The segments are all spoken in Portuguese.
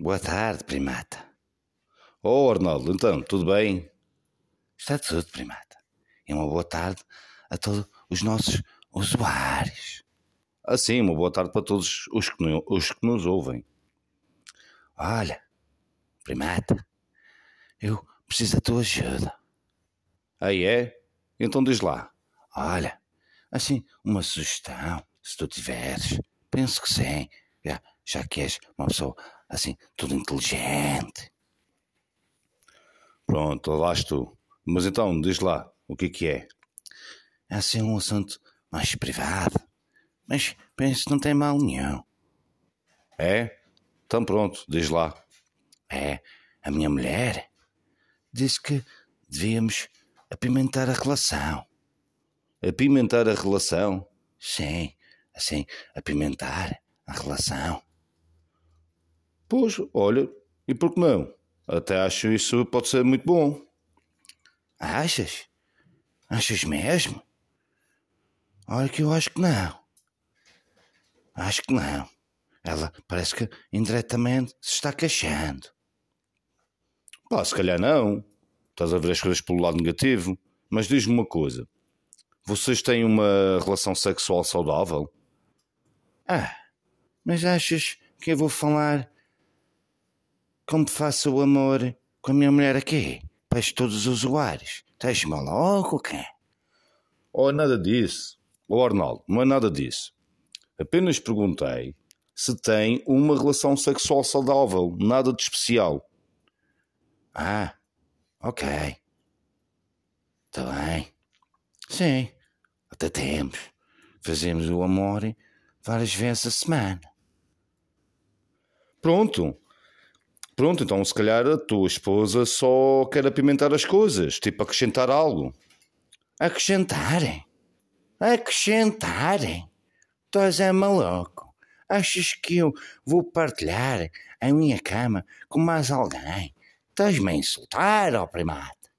Boa tarde, primata. Oh, Arnaldo, então, tudo bem? Está tudo, primata. E uma boa tarde a todos os nossos usuários. Assim, uma boa tarde para todos os que, os que nos ouvem. Olha, primata, eu preciso da tua ajuda. Aí é? Então diz lá. Olha, assim, uma sugestão, se tu tiveres. Penso que sim, já, já que és uma pessoa, assim, tudo inteligente. Pronto, lá tu. Mas então, diz lá, o que é que é? É assim um assunto mais privado, mas penso que não tem mal nenhum. É? Então pronto, diz lá. É, a minha mulher disse que devíamos apimentar a relação. Apimentar a relação? Sim, assim, apimentar a relação. Pois, olha, e por que não? Até acho isso pode ser muito bom. Achas? Achas mesmo? Olha que eu acho que não. Acho que não. Ela parece que indiretamente se está queixando. Pá, se calhar não. Estás a ver as coisas pelo lado negativo. Mas diz-me uma coisa. Vocês têm uma relação sexual saudável? Ah, mas achas que eu vou falar como faço o amor com a minha mulher aqui? Para todos os usuários. Estás maluco ou quê? Oh, nada disso. Oh, Arnaldo, não é nada disso. Apenas perguntei se tem uma relação sexual saudável. Nada de especial. Ah, ok. Está bem. Sim, até temos. Fazemos o amor várias vezes a semana. Pronto. Pronto, então se calhar a tua esposa só quer apimentar as coisas, tipo acrescentar algo. Acrescentarem. Acrescentarem. Estás é maluco. Achas que eu vou partilhar a minha cama com mais alguém? Estás-me a insultar, ó primata.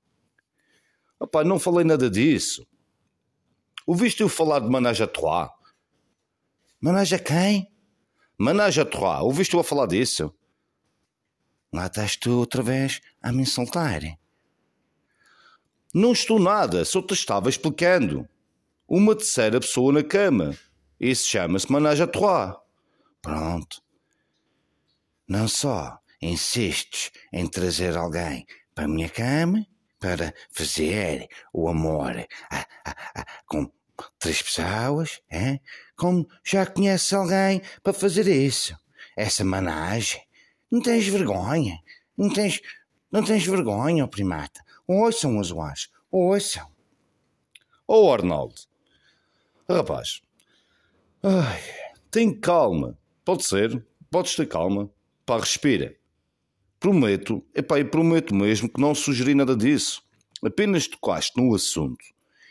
Opá, não falei nada disso. Ouviste eu falar de Manage à Trois? Mas a quem? Manage à Trois, ouviste eu a falar disso? Lá estás tu outra vez a me insultar. Não estou nada, só te estava explicando. Uma terceira pessoa na cama. Isso chama-se Manage à Trois. Pronto. Não só insistes em trazer alguém para a minha cama para fazer o amor ah, ah, ah, com três pessoas, é? como já conheces alguém para fazer isso. Essa managem. Não tens vergonha. Não tens, não tens vergonha, ó primata. Ouçam os usuários. Ouçam. Oh, Arnaldo. Rapaz. Ai, tem calma. Pode ser. Podes ter calma. Pá, respira. Prometo, epá, e prometo mesmo que não sugeri nada disso. Apenas tocaste no assunto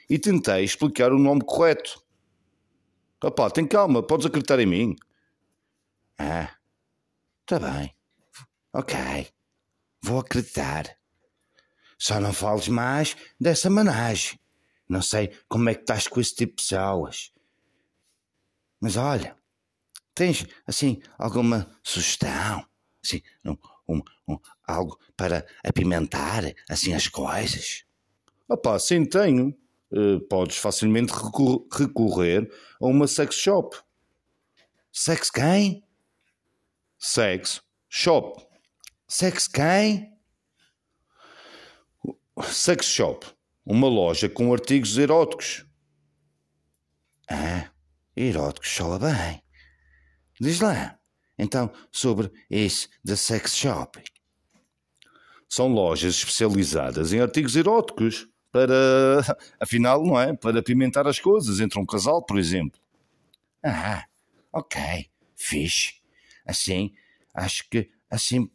e tentei explicar o nome correto. Rapá, tem calma, podes acreditar em mim. Ah, tá bem. Ok. Vou acreditar. Só não fales mais dessa managem. Não sei como é que estás com esse tipo de pessoas. Mas olha, tens, assim, alguma sugestão? Assim, um, um, um, algo para apimentar, assim, as coisas? Opá, sim, tenho. Eh, podes facilmente recor- recorrer a uma sex shop. Sex quem? Sex shop. Sex quem? Sex shop. Uma loja com artigos eróticos. Ah, eróticos sola bem. Diz lá, então, sobre isso da sex shop. São lojas especializadas em artigos eróticos para, afinal, não é? Para apimentar as coisas entre um casal, por exemplo. Ah, ok, fixe. Assim, acho que assim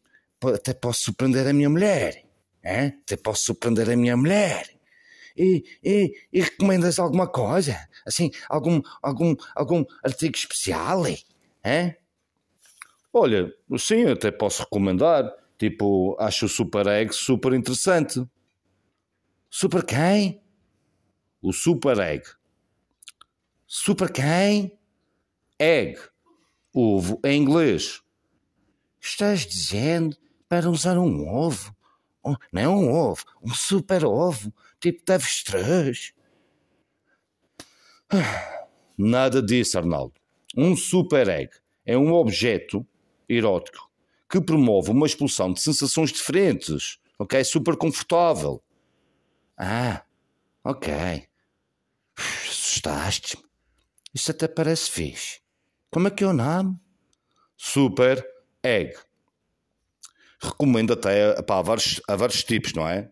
até posso surpreender a minha mulher. Hein? Até posso surpreender a minha mulher. E, e, e recomendas alguma coisa? Assim, algum, algum, algum artigo especial? Hein? Olha, sim, até posso recomendar. Tipo, acho o Super Egg super interessante. Super quem? O Super Egg. Super quem? Egg. Ovo em inglês. estás dizendo para usar um ovo? Um, não é um ovo, um super ovo, tipo de avestruz. Nada disso, Arnaldo. Um super egg é um objeto erótico que promove uma expulsão de sensações diferentes. Ok? Super confortável. Ah, ok. Assustaste-me. Isso até parece fixe. Como é que é o nome? Super Egg. Recomendo até pá, há, vários, há vários tipos, não é?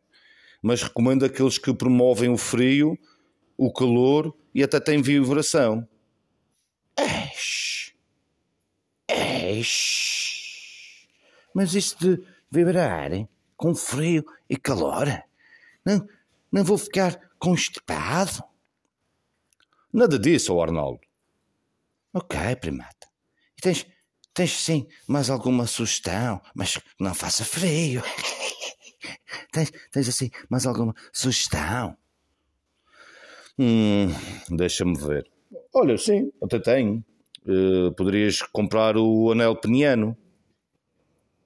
Mas recomendo aqueles que promovem o frio, o calor e até têm vibração. Eish. Eish. Mas isso de vibrar com frio e calor, não, não vou ficar constipado? Nada disso, Arnaldo. Ok, primata. E tens, tens sim mais alguma sugestão, mas não faça frio. tens, tens assim mais alguma sugestão? Hum, deixa-me ver. Olha, sim, até tenho. Uh, poderias comprar o anel peniano.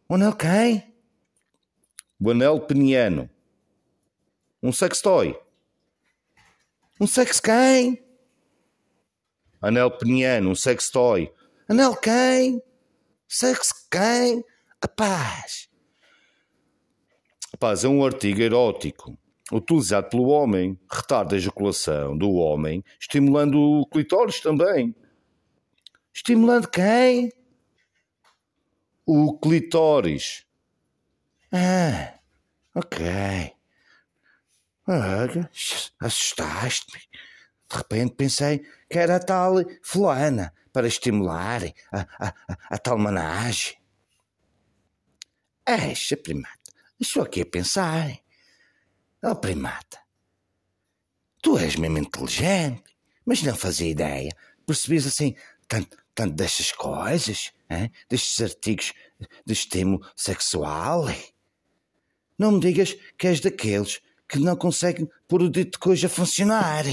O anel quem? O anel peniano. Um sextoy. Um sex quem? Anel peniano, um sextoy. Anel quem? Sex quem? A paz. A paz é um artigo erótico utilizado pelo homem, retarda a ejaculação do homem, estimulando o clitóris também. Estimulando quem? O clitóris. Ah, ok. Olha, assustaste-me. De repente pensei que era a tal fulana para estimular a, a, a, a tal managem. Eixa, primata, estou aqui a pensar. Oh, primata, tu és mesmo inteligente, mas não fazia ideia. Percebias assim tanto, tanto destas coisas, hein? destes artigos de estímulo sexual? Não me digas que és daqueles que não conseguem pôr o dito coisa a funcionar.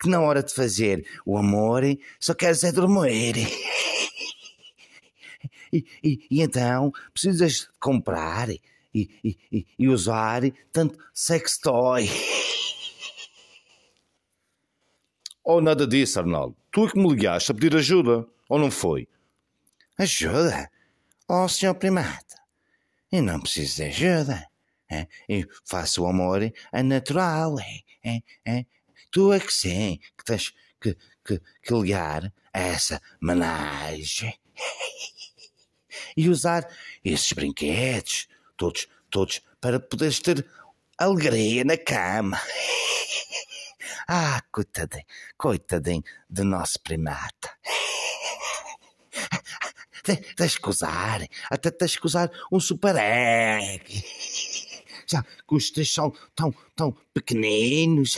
Que na hora de fazer o amor só queres é dormir. E, e, e então precisas comprar e, e, e usar tanto sextoy. Ou oh, nada disso, Arnaldo. Tu é que me ligaste a pedir ajuda, ou não foi? Ajuda? Oh, senhor primata, eu não preciso de ajuda. É? Eu faço o amor a natural. É? É? Tu é que sim, que tens que, que, que ligar a essa managem. E usar esses brinquedos, todos, todos, para poderes ter alegria na cama. Ah, coitadinho, coitadinho do nosso primata. Tens que usar, até tens que usar um super egg. Já que os teus são tão, tão pequeninos.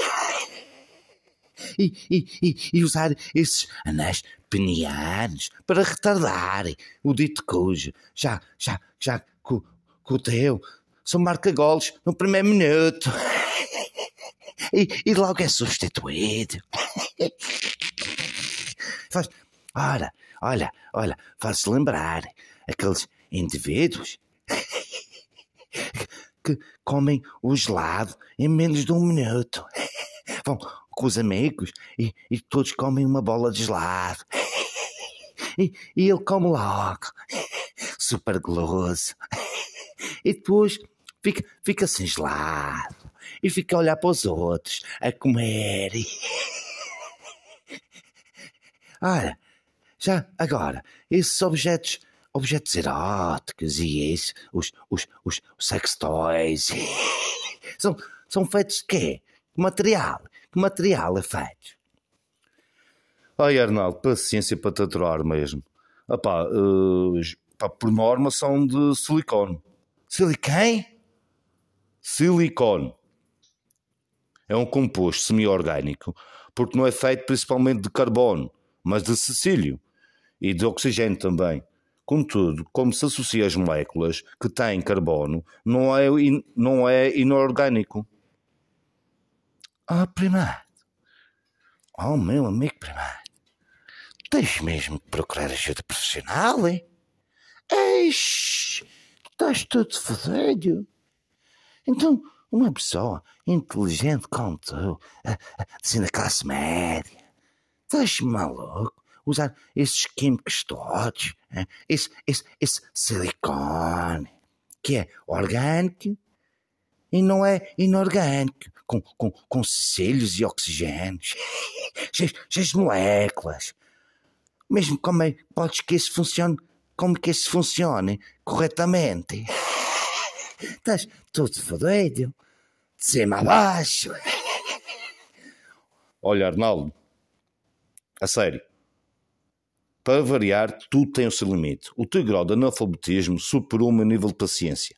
E, e, e, e, usar esses anéis penianos para retardar o dito cujo. Já, já, já que o teu só marca golos no primeiro minuto. E, e logo é substituído. Faz, ora, olha, olha, faz-se lembrar aqueles indivíduos que comem o gelado em menos de um minuto. Vão com os amigos e, e todos comem uma bola de gelado. E, e ele come logo, super goloso. E depois fica, fica sem gelado e fica a olhar para os outros, a comer. Ora, já agora, esses objetos, objetos eróticos e isso, os, os, os, sex toys, são, são feitos de quê? Material? Material é feito? Ai, Arnaldo, paciência para te aturar mesmo. Epá, uh, pá, por norma são de silicone. Silicone? Silicone. É um composto semi-orgânico porque não é feito principalmente de carbono, mas de cecílio e de oxigênio também. Contudo, como se associa às moléculas que têm carbono, não é, não é inorgânico. Oh, primado. Oh, meu amigo primado. tens mesmo que procurar ajuda profissional, hein? Eish, estás todo fodido. Então, uma pessoa inteligente como tu, assim da classe média, estás maluco? Usar esses químicos todos, esse, esse, esse silicone, que é orgânico e não é inorgânico, com, com, com cílios e oxigênios, de moléculas. Mesmo como é podes que isso funcione, como que isso funcione corretamente? Estás tudo fodido, de cima a baixo. Olha, Arnaldo, a sério. Para variar, tudo tem o seu limite. O teu grau de analfabetismo superou o meu nível de paciência.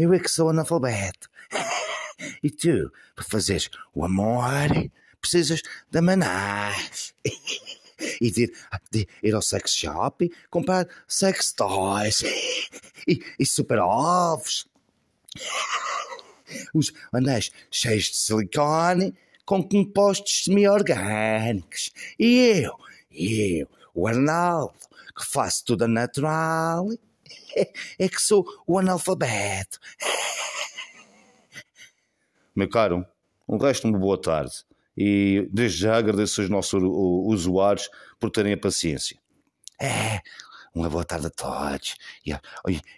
Eu é que sou analfabeto. E tu, para fazeres o amor, precisas da manás. E de, de, ir ao sex shop comprar sex toys e, e super ovos. Os anéis cheios de silicone com compostos semi-orgânicos. E eu, eu, o Arnaldo, que faço tudo natural, é que sou o analfabeto. Meu caro, um resto de uma boa tarde e desde já agradeço aos nossos usuários por terem a paciência. É, uma boa tarde a todos e,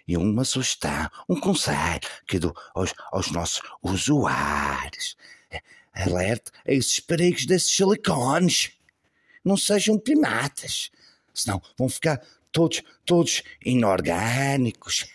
e uma sugestão, um conselho que dou aos, aos nossos usuários. É, alerte a esses perigos desses silicones. Não sejam primatas, senão vão ficar todos, todos inorgânicos.